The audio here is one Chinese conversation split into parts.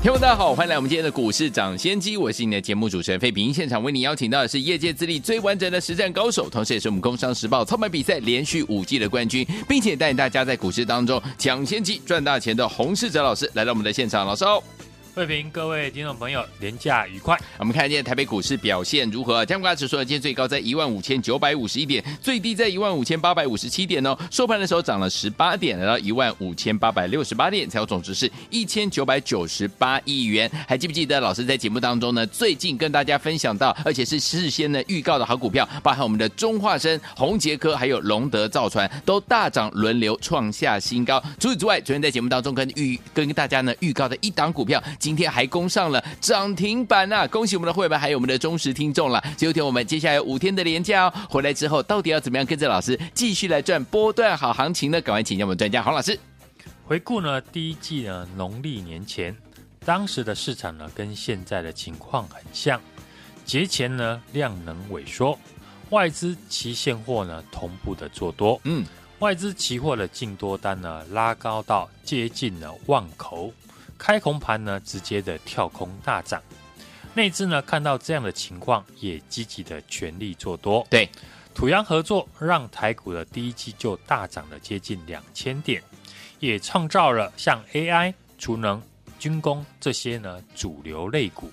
听众大家好，欢迎来我们今天的股市抢先机，我是你的节目主持人费平。现场为你邀请到的是业界资历最完整的实战高手，同时也是我们工商时报操盘比赛连续五季的冠军，并且带领大家在股市当中抢先机赚大钱的洪世哲老师来到我们的现场，老师好。慧平，各位听众朋友，连假愉快。我们看一下台北股市表现如何？加权指数，今天最高在一万五千九百五十一点，最低在一万五千八百五十七点哦。收盘的时候涨了十八点，来到一万五千八百六十八点，才有总值是一千九百九十八亿元。还记不记得老师在节目当中呢，最近跟大家分享到，而且是事先呢预告的好股票，包含我们的中化生、宏捷科，还有龙德造船，都大涨轮流创下新高。除此之外，昨天在节目当中跟预跟大家呢预告的一档股票，今天还攻上了涨停板啊！恭喜我们的会员，还有我们的忠实听众了。今天我们接下来有五天的连假哦，回来之后到底要怎么样跟着老师继续来赚波段好行情呢？赶快请教我们专家黄老师。回顾呢，第一季呢，农历年前，当时的市场呢，跟现在的情况很像。节前呢，量能萎缩，外资期现货呢同步的做多。嗯，外资期货的净多单呢拉高到接近了万口。开红盘呢，直接的跳空大涨，内资呢看到这样的情况，也积极的全力做多。对，土洋合作让台股的第一季就大涨了接近两千点，也创造了像 AI、储能、军工这些呢主流类股。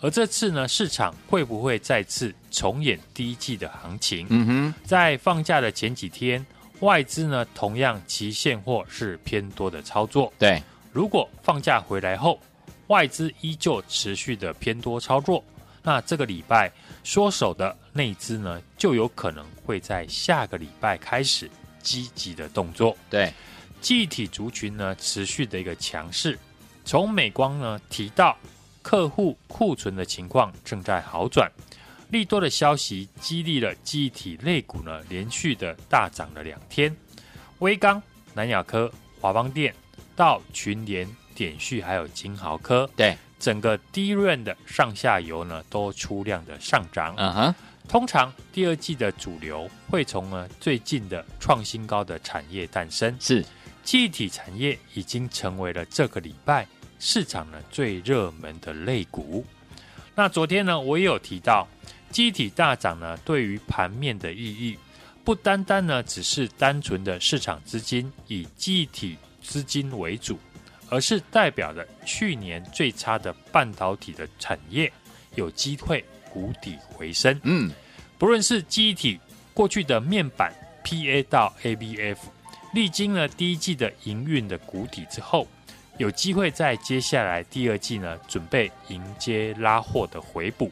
而这次呢，市场会不会再次重演第一季的行情？嗯哼，在放假的前几天，外资呢同样期现货是偏多的操作。对。如果放假回来后，外资依旧持续的偏多操作，那这个礼拜缩手的内资呢，就有可能会在下个礼拜开始积极的动作。对，记忆体族群呢持续的一个强势，从美光呢提到客户库存的情况正在好转，利多的消息激励了记忆体类股呢连续的大涨了两天，威刚、南亚科、华邦电。到群联、点序还有金豪科，对整个 DRAM 的上下游呢都出量的上涨。嗯哼，通常第二季的主流会从呢最近的创新高的产业诞生，是记忆体产业已经成为了这个礼拜市场呢最热门的类股。那昨天呢我也有提到，记忆体大涨呢对于盘面的意义，不单单呢只是单纯的市场资金以记忆体。资金为主，而是代表着去年最差的半导体的产业有机会谷底回升。嗯，不论是记忆体过去的面板 PA 到 ABF，历经了第一季的营运的谷底之后，有机会在接下来第二季呢，准备迎接拉货的回补。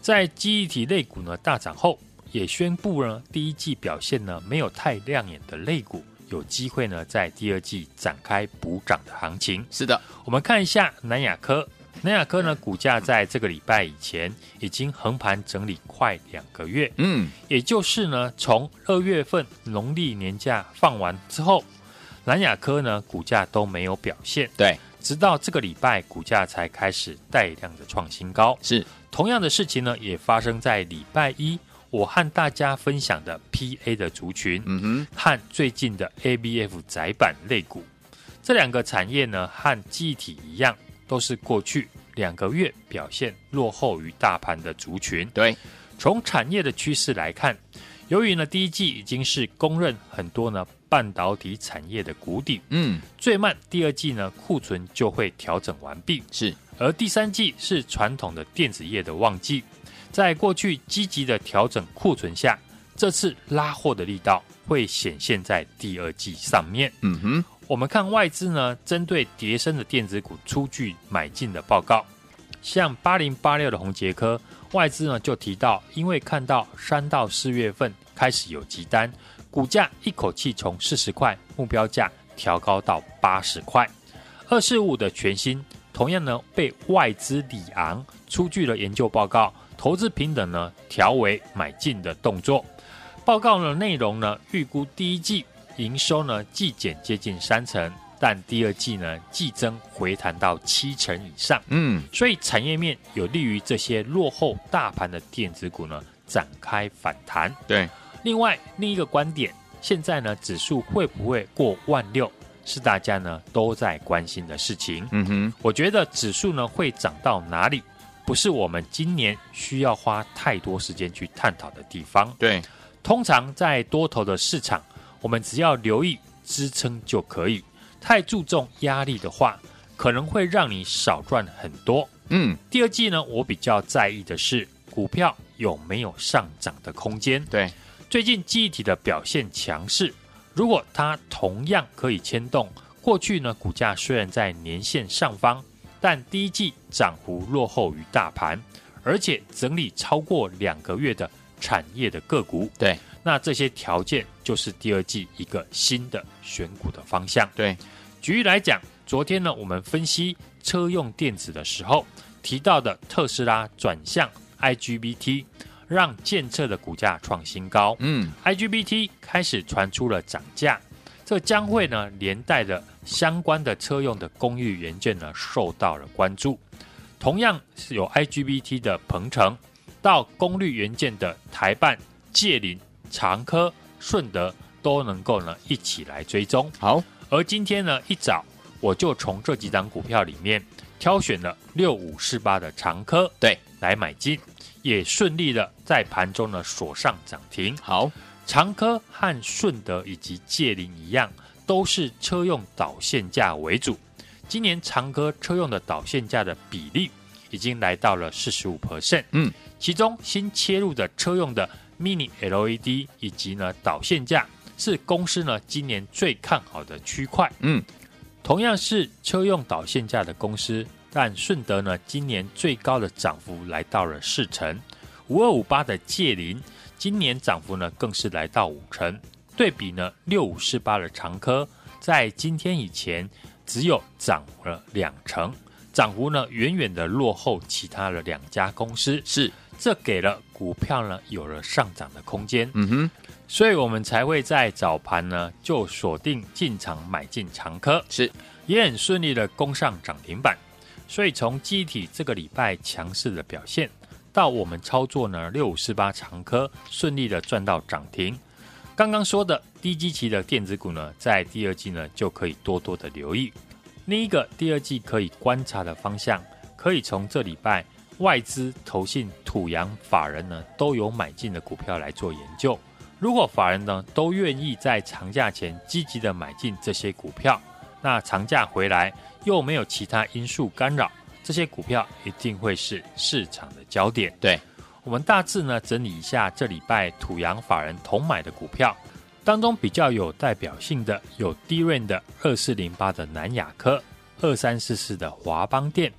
在记忆体类股呢大涨后，也宣布呢第一季表现呢没有太亮眼的类股。有机会呢，在第二季展开补涨的行情。是的，我们看一下南亚科。南亚科呢，股价在这个礼拜以前已经横盘整理快两个月。嗯，也就是呢，从二月份农历年假放完之后，南亚科呢股价都没有表现。对，直到这个礼拜，股价才开始带量的创新高。是，同样的事情呢，也发生在礼拜一。我和大家分享的 PA 的族群，嗯哼，和最近的 ABF 窄板类股，这两个产业呢，和记忆体一样，都是过去两个月表现落后于大盘的族群。对，从产业的趋势来看，由于呢第一季已经是公认很多呢半导体产业的谷底，嗯，最慢第二季呢库存就会调整完毕，是，而第三季是传统的电子业的旺季。在过去积极的调整库存下，这次拉货的力道会显现在第二季上面。嗯哼，我们看外资呢，针对叠升的电子股出具买进的报告，像八零八六的宏捷科，外资呢就提到，因为看到三到四月份开始有急单，股价一口气从四十块目标价调高到八十块。二四五的全新同样呢被外资里昂出具了研究报告。投资平等呢，调为买进的动作，报报告的内容呢，预估第一季营收呢季减接近三成，但第二季呢季增回弹到七成以上。嗯，所以产业面有利于这些落后大盘的电子股呢展开反弹。对。另外另一个观点，现在呢指数会不会过万六，是大家呢都在关心的事情。嗯哼，我觉得指数呢会涨到哪里，不是我们今年需要花太多时间去探讨的地方。对。通常在多头的市场，我们只要留意支撑就可以。太注重压力的话，可能会让你少赚很多。嗯，第二季呢，我比较在意的是股票有没有上涨的空间。对，最近记忆体的表现强势，如果它同样可以牵动过去呢，股价虽然在年线上方，但第一季涨幅落后于大盘，而且整理超过两个月的。产业的个股，对，那这些条件就是第二季一个新的选股的方向。对，举例来讲，昨天呢，我们分析车用电子的时候提到的特斯拉转向 IGBT，让建测的股价创新高。嗯，IGBT 开始传出了涨价，这将会呢连带的相关的车用的功率元件呢受到了关注。同样是有 IGBT 的鹏程。到功率元件的台办、界林、长科、顺德都能够呢一起来追踪。好，而今天呢一早我就从这几档股票里面挑选了六五四八的长科，对，来买进，也顺利的在盘中呢锁上涨停。好，长科和顺德以及界林一样，都是车用导线架为主。今年长科车用的导线架的比例。已经来到了四十五 percent，嗯，其中新切入的车用的 Mini LED 以及呢导线架是公司呢今年最看好的区块，嗯，同样是车用导线架的公司，但顺德呢今年最高的涨幅来到了四成，五二五八的界霖今年涨幅呢更是来到五成，对比呢六五四八的长科在今天以前只有涨了两成。涨幅呢，远远的落后其他的两家公司，是这给了股票呢有了上涨的空间。嗯哼，所以我们才会在早盘呢就锁定进场买进长科，是也很顺利的攻上涨停板。所以从机体这个礼拜强势的表现，到我们操作呢六五四八长科顺利的赚到涨停。刚刚说的低基期的电子股呢，在第二季呢就可以多多的留意。另一个第二季可以观察的方向，可以从这礼拜外资、投信、土洋法人呢都有买进的股票来做研究。如果法人呢都愿意在长假前积极的买进这些股票，那长假回来又没有其他因素干扰，这些股票一定会是市场的焦点。对，我们大致呢整理一下这礼拜土洋法人同买的股票。当中比较有代表性的有 DRAM 的二四零八的南亚科、二三四四的华邦电、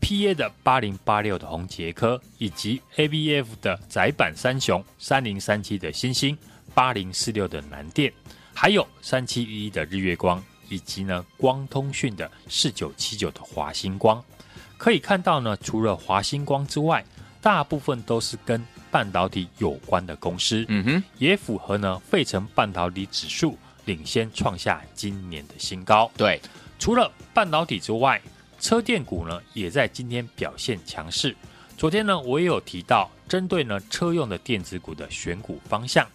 PA 的八零八六的红杰科，以及 ABF 的窄板三雄三零三七的星星、八零四六的南电，还有三七一一的日月光，以及呢光通讯的四九七九的华星光。可以看到呢，除了华星光之外，大部分都是跟半导体有关的公司，嗯哼，也符合呢费城半导体指数领先创下今年的新高。对，除了半导体之外，车电股呢也在今天表现强势。昨天呢我也有提到，针对呢车用的电子股的选股方向，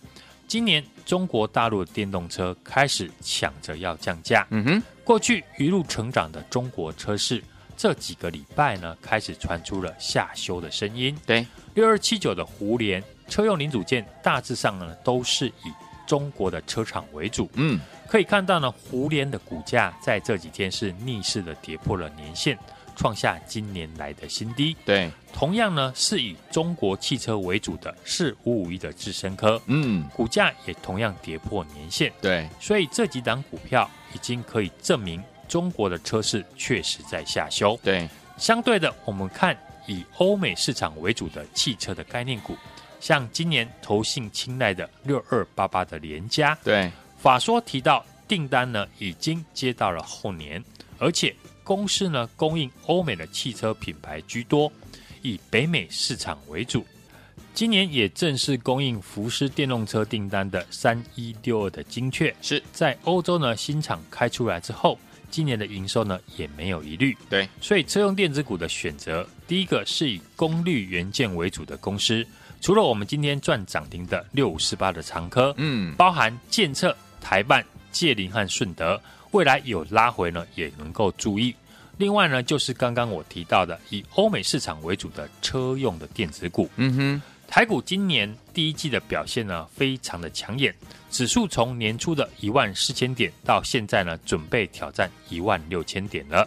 今年中国大陆的电动车开始抢着要降价。嗯哼，过去一路成长的中国车市，这几个礼拜呢开始传出了下修的声音。对。六二七九的胡联车用零组件大致上呢都是以中国的车厂为主，嗯，可以看到呢胡联的股价在这几天是逆势的跌破了年线，创下今年来的新低。对，同样呢是以中国汽车为主的是五五一的智深科，嗯，股价也同样跌破年线。对，所以这几档股票已经可以证明中国的车市确实在下修。对，相对的我们看。以欧美市场为主的汽车的概念股，像今年投信青睐的六二八八的联家，对，法说提到订单呢已经接到了后年，而且公司呢供应欧美的汽车品牌居多，以北美市场为主。今年也正式供应福斯电动车订单的三一六二的精确，是在欧洲呢新厂开出来之后，今年的营收呢也没有疑虑。对，所以车用电子股的选择，第一个是以功率元件为主的公司，除了我们今天赚涨停的六五四八的长科，嗯，包含建策、台办、界林和顺德，未来有拉回呢也能够注意。另外呢，就是刚刚我提到的以欧美市场为主的车用的电子股，嗯哼。台股今年第一季的表现呢，非常的抢眼，指数从年初的一万四千点到现在呢，准备挑战一万六千点了。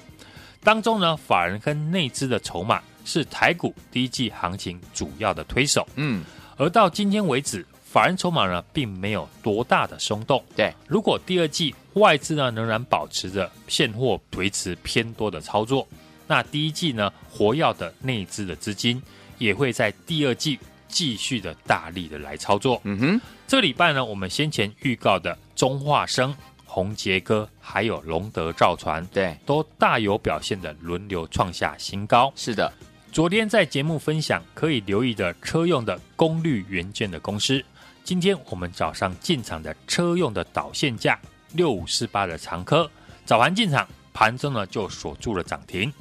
当中呢，法人跟内资的筹码是台股第一季行情主要的推手。嗯，而到今天为止，法人筹码呢，并没有多大的松动。对，如果第二季外资呢仍然保持着现货维持偏多的操作，那第一季呢，活跃的内资的资金也会在第二季。继续的大力的来操作，嗯哼，这个礼拜呢，我们先前预告的中化生、宏杰哥还有龙德造船，对，都大有表现的轮流创下新高。是的，昨天在节目分享可以留意的车用的功率元件的公司，今天我们早上进场的车用的导线架六五四八的长科，早盘进场，盘中呢就锁住了涨停。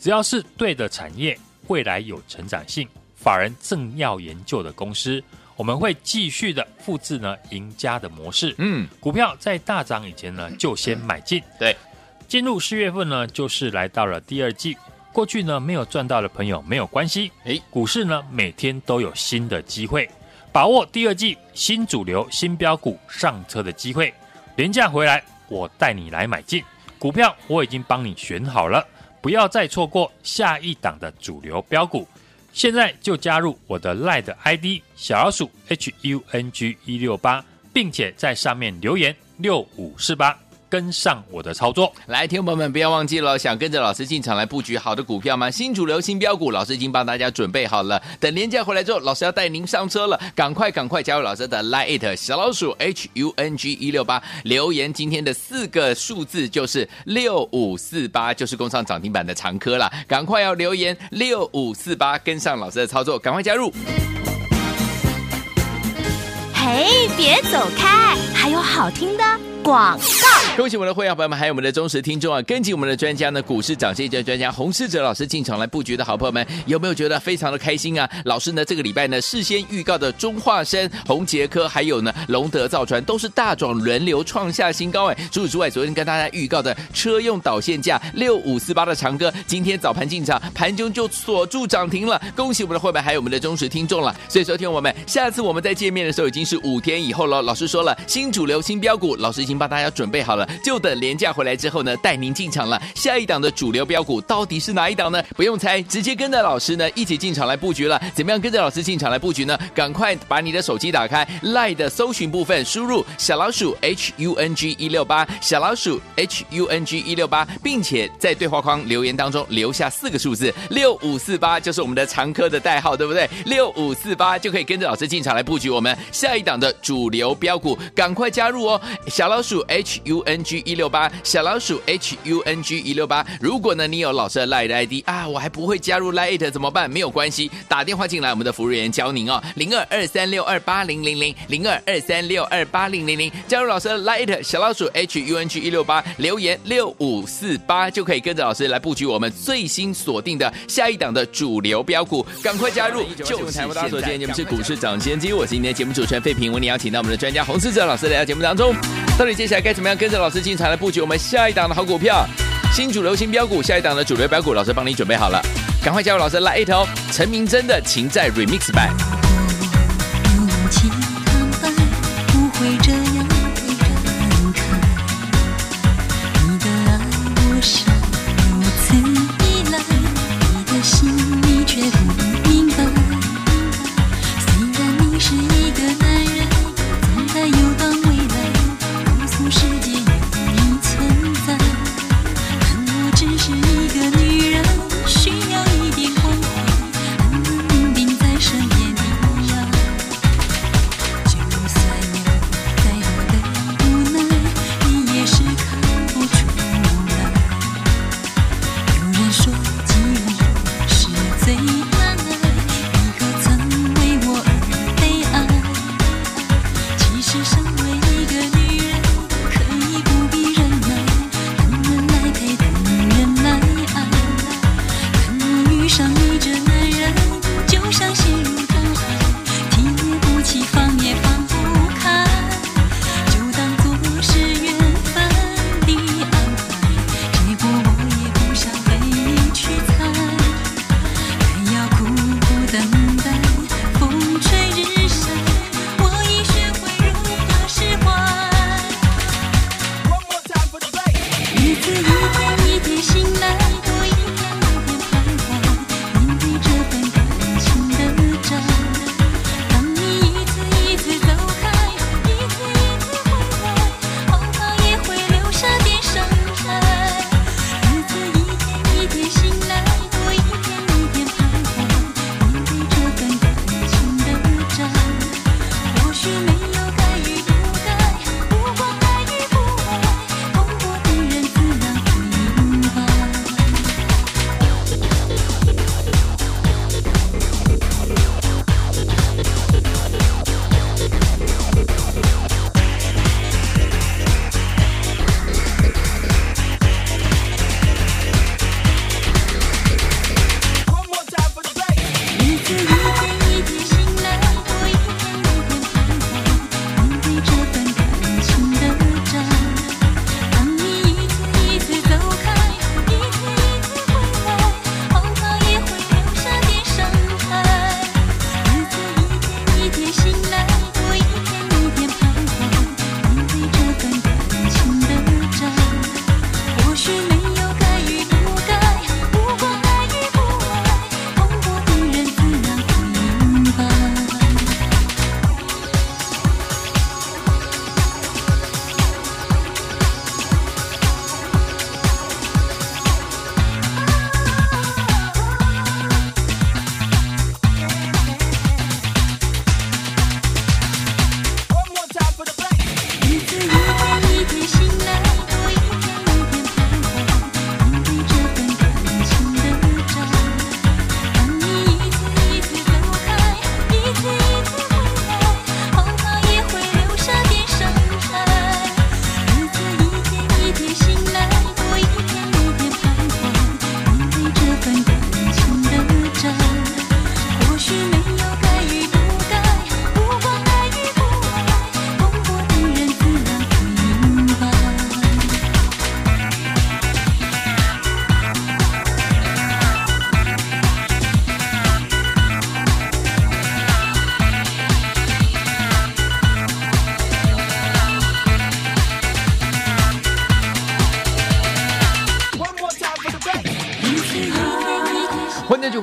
只要是对的产业，未来有成长性。法人正要研究的公司，我们会继续的复制呢赢家的模式。嗯，股票在大涨以前呢，就先买进。对，进入四月份呢，就是来到了第二季。过去呢没有赚到的朋友没有关系，诶，股市呢每天都有新的机会，把握第二季新主流新标股上车的机会。廉价回来，我带你来买进股票，我已经帮你选好了，不要再错过下一档的主流标股。现在就加入我的 LINE ID 小老鼠 H U N G 一六八，并且在上面留言六五四八。跟上我的操作，来，听众朋友们不要忘记了，想跟着老师进场来布局好的股票吗？新主流、新标股，老师已经帮大家准备好了。等年假回来之后，老师要带您上车了，赶快赶快加入老师的 Line 小老鼠 H U N G 一六八，留言今天的四个数字就是六五四八，就是攻上涨停板的常科了，赶快要留言六五四八，跟上老师的操作，赶快加入。嘿，别走开，还有好听的。广告，恭喜我们的会员朋友们，还有我们的忠实听众啊！跟紧我们的专家呢，股市涨先机专家洪世哲老师进场来布局的好朋友们，有没有觉得非常的开心啊？老师呢，这个礼拜呢，事先预告的中化生、宏杰科，还有呢龙德造船，都是大涨轮流创下新高哎！除此之外，昨天跟大家预告的车用导线架六五四八的长哥，今天早盘进场，盘中就锁住涨停了。恭喜我们的会员，还有我们的忠实听众了。所以说，听我们，下次我们再见面的时候，已经是五天以后了。老师说了，新主流、新标股，老师已经。帮大家准备好了，就等连假回来之后呢，带您进场了。下一档的主流标股到底是哪一档呢？不用猜，直接跟着老师呢一起进场来布局了。怎么样跟着老师进场来布局呢？赶快把你的手机打开，LINE 的搜寻部分输入小老鼠 H U N G 一六八，小老鼠 H U N G 一六八，并且在对话框留言当中留下四个数字六五四八，就是我们的常科的代号，对不对？六五四八就可以跟着老师进场来布局我们下一档的主流标股，赶快加入哦，小老鼠。HUN N G 一六八小老鼠 H U N G 一六八，如果呢你有老师的 Line ID 啊，我还不会加入 Line 怎么办？没有关系，打电话进来，我们的服务员教您哦，零二二三六二八零零零零二二三六二八零零零，加入老师的 Line 小老鼠 H U N G 一六八，留言六五四八就可以跟着老师来布局我们最新锁定的下一档的主流标股，赶快加入！就是台湾大所见，节目是股市涨先机，我是今天节目主持人费平，为你邀请到我们的专家洪思哲老师来到节目当中，到底接下来该怎么样跟着老师进场来布局我们下一档的好股票？新主流新标股，下一档的主流标股，老师帮你准备好了，赶快加入老师来一头陈明真的情债 Remix 版。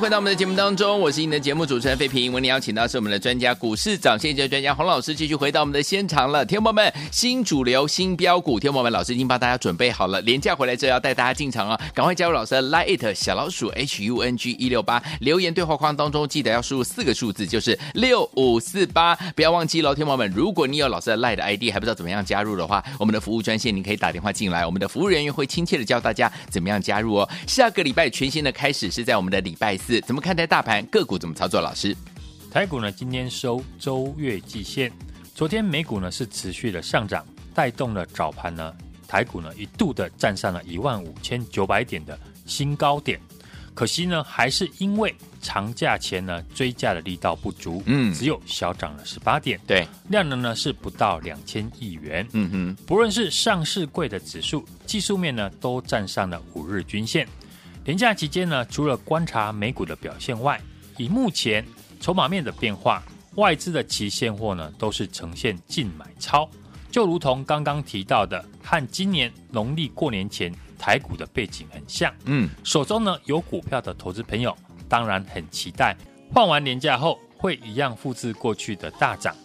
回到我们的节目当中，我是你的节目主持人费平。为你邀请到是我们的专家股市涨先机专家洪老师，继续回到我们的现场了。天宝们，新主流新标股，天宝们，老师已经帮大家准备好了。廉价回来之后要带大家进场啊，赶快加入老师的 Line 小老鼠 H U N G 一六八，留言对话框当中记得要输入四个数字，就是六五四八，不要忘记喽。天宝们，如果你有老师的 Line 的 ID 还不知道怎么样加入的话，我们的服务专线你可以打电话进来，我们的服务人员会亲切的教大家怎么样加入哦。下个礼拜全新的开始是在我们的礼拜四。怎么看待大盘个股怎么操作？老师，台股呢今天收周月季线，昨天美股呢是持续的上涨，带动了早盘呢台股呢一度的站上了一万五千九百点的新高点，可惜呢还是因为长假前呢追价的力道不足，嗯，只有小涨了十八点，对，量能呢是不到两千亿元，嗯哼，不论是上市柜的指数，技术面呢都站上了五日均线。连假期间呢，除了观察美股的表现外，以目前筹码面的变化，外资的期现货呢都是呈现净买超，就如同刚刚提到的，和今年农历过年前台股的背景很像。嗯，手中呢有股票的投资朋友，当然很期待换完年假后会一样复制过去的大涨。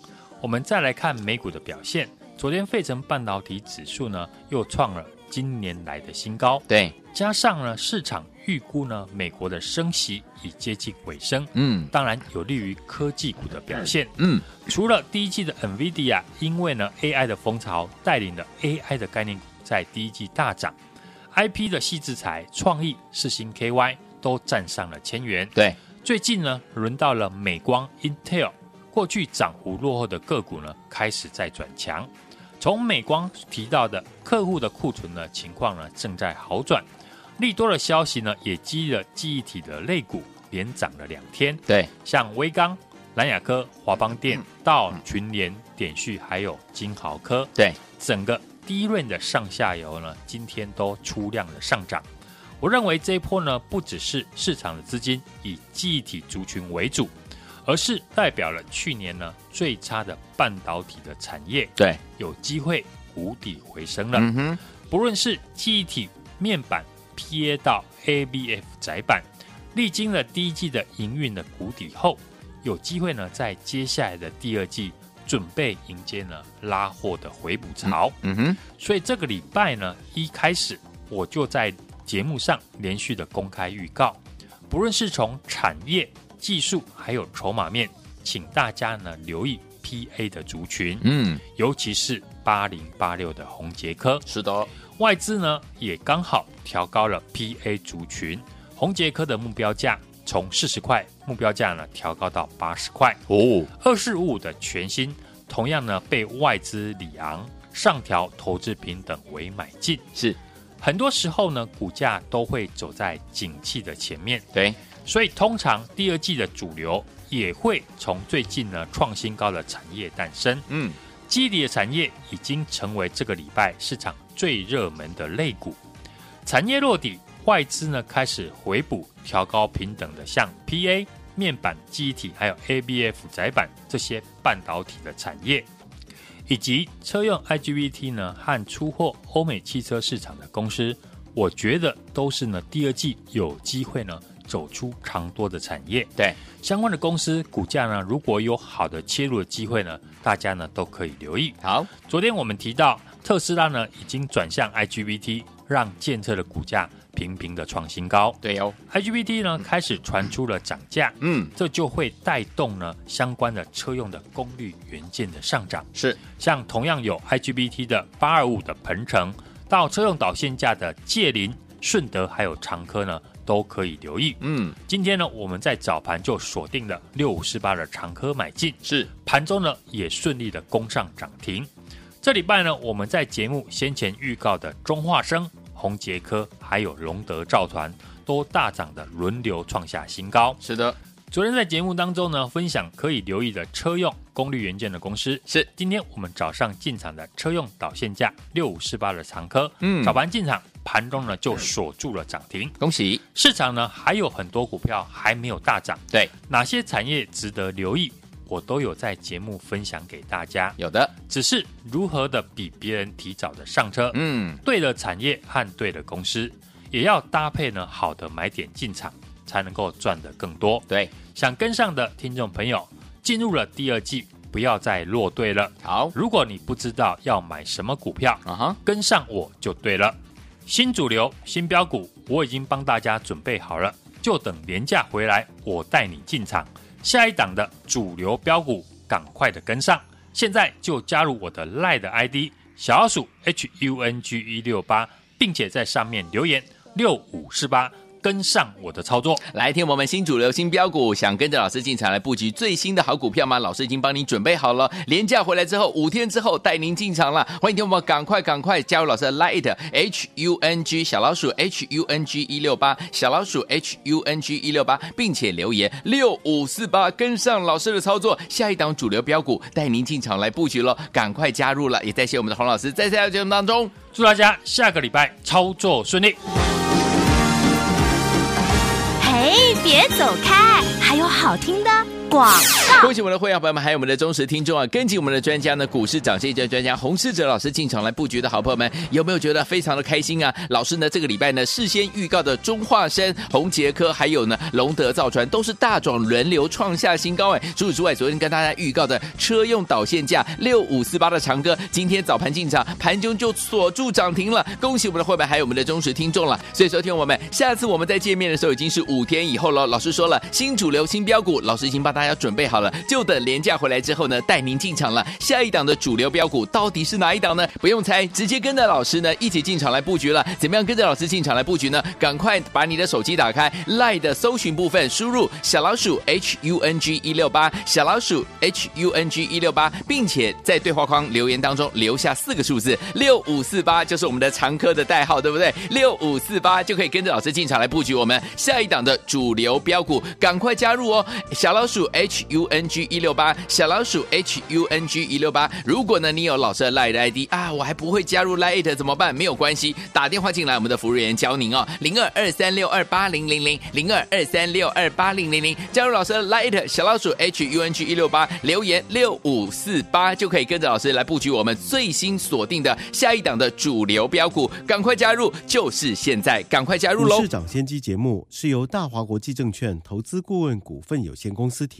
我们再来看美股的表现，昨天费城半导体指数呢又创了今年来的新高。对。加上呢，市场预估呢，美国的升息已接近尾声，嗯，当然有利于科技股的表现，嗯，除了第一季的 NVIDIA，因为呢 AI 的风潮带领的 AI 的概念股在第一季大涨，IP 的细制材、创意、世星 KY 都站上了千元，对，最近呢轮到了美光 Intel，过去涨幅落后的个股呢，开始在转强。从美光提到的客户的库存呢情况呢，正在好转。利多的消息呢，也激励了记忆体的类股连涨了两天。对，像威刚、蓝雅科、华邦电、到群联、点序，还有金豪科。对，整个第一轮的上下游呢，今天都出量的上涨。我认为这一波呢，不只是市场的资金以记忆体族群为主。而是代表了去年呢最差的半导体的产业，对，有机会谷底回升了。嗯哼，不论是记忆体面板 PA 到 ABF 窄板，历经了第一季的营运的谷底后，有机会呢在接下来的第二季准备迎接呢拉货的回补潮。嗯哼，所以这个礼拜呢一开始我就在节目上连续的公开预告，不论是从产业。技术还有筹码面，请大家呢留意 PA 的族群，嗯，尤其是八零八六的红杰科。是的，外资呢也刚好调高了 PA 族群，红杰科的目标价从四十块目标价呢调高到八十块哦。二四五五的全新同样呢被外资里昂上调投资评等为买进。是，很多时候呢股价都会走在景气的前面。对。所以，通常第二季的主流也会从最近呢创新高的产业诞生。嗯，基底的产业已经成为这个礼拜市场最热门的类股。产业落底，外资呢开始回补调高平等的，像 PA 面板、记忆体，还有 ABF 窄板这些半导体的产业，以及车用 IGBT 呢和出货欧美汽车市场的公司，我觉得都是呢第二季有机会呢。走出长多的产业，对相关的公司股价呢，如果有好的切入的机会呢，大家呢都可以留意。好，昨天我们提到特斯拉呢已经转向 IGBT，让建测的股价频频的创新高。对哦，IGBT 呢开始传出了涨价，嗯，这就会带动呢相关的车用的功率元件的上涨。是，像同样有 IGBT 的八二五的鹏程，到车用导线架的界林、顺德还有长科呢。都可以留意。嗯，今天呢，我们在早盘就锁定了六五四八的长科买进，是盘中呢也顺利的攻上涨停。这礼拜呢，我们在节目先前预告的中化生、宏杰科还有龙德造船都大涨的轮流创下新高。是的。昨天在节目当中呢，分享可以留意的车用功率元件的公司是。今天我们早上进场的车用导线架六五四八的长科，嗯，早盘进场，盘中呢就锁住了涨停，恭喜！市场呢还有很多股票还没有大涨，对，哪些产业值得留意，我都有在节目分享给大家。有的，只是如何的比别人提早的上车，嗯，对的产业和对的公司，也要搭配呢好的买点进场。才能够赚得更多。对，想跟上的听众朋友，进入了第二季，不要再落队了。好，如果你不知道要买什么股票，啊哈，跟上我就对了。新主流、新标股，我已经帮大家准备好了，就等连假回来，我带你进场。下一档的主流标股，赶快的跟上。现在就加入我的 LINE 的 ID 小老鼠 H U N G 一六八，并且在上面留言六五四八。跟上我的操作，来听我们新主流新标股，想跟着老师进场来布局最新的好股票吗？老师已经帮您准备好了，连假回来之后五天之后带您进场了。欢迎听我们赶快赶快加入老师的 Light H U N G 小老鼠 H U N G 一六八小老鼠 H U N G 一六八，并且留言六五四八，跟上老师的操作，下一档主流标股带您进场来布局喽，赶快加入了，也谢谢我们的洪老师在下节目当中，祝大家下个礼拜操作顺利。哎，别走开，还有好听的。广，恭喜我们的会员朋友们，还有我们的忠实听众啊！跟紧我们的专家呢，股市涨先机专家洪世哲老师进场来布局的好朋友们，有没有觉得非常的开心啊？老师呢，这个礼拜呢，事先预告的中化生、宏杰科，还有呢龙德造船，都是大涨轮流创下新高哎！除此之外，昨天跟大家预告的车用导线架六五四八的长哥，今天早盘进场，盘中就锁住涨停了。恭喜我们的会员，还有我们的忠实听众了。所以说，听我们，下次我们再见面的时候，已经是五天以后了。老师说了，新主流新标股，老师已经帮他。大家准备好了，就等廉价回来之后呢，带您进场了。下一档的主流标股到底是哪一档呢？不用猜，直接跟着老师呢一起进场来布局了。怎么样跟着老师进场来布局呢？赶快把你的手机打开，LINE 的搜寻部分输入小老鼠 H U N G 一六八，小老鼠 H U N G 一六八，并且在对话框留言当中留下四个数字六五四八，就是我们的常客的代号，对不对？六五四八就可以跟着老师进场来布局我们下一档的主流标股，赶快加入哦！小老鼠 H U N G 一六八，小老鼠 H U N G 一六八。如果呢你有老师的 LINE ID 啊，我还不会加入 LINE 怎么办？没有关系，打电话进来，我们的服务员教您哦，零二二三六二八零零零，零二二三六二八零零零，加入老师的 LINE 小老鼠 H U N G 一六八，留言六五四八就可以跟着老师来布局我们最新锁定的下一档的主流标股，赶快加入，就是现在，赶快加入喽！市长先机节目是由大华国际证券投资顾问股份有限公司提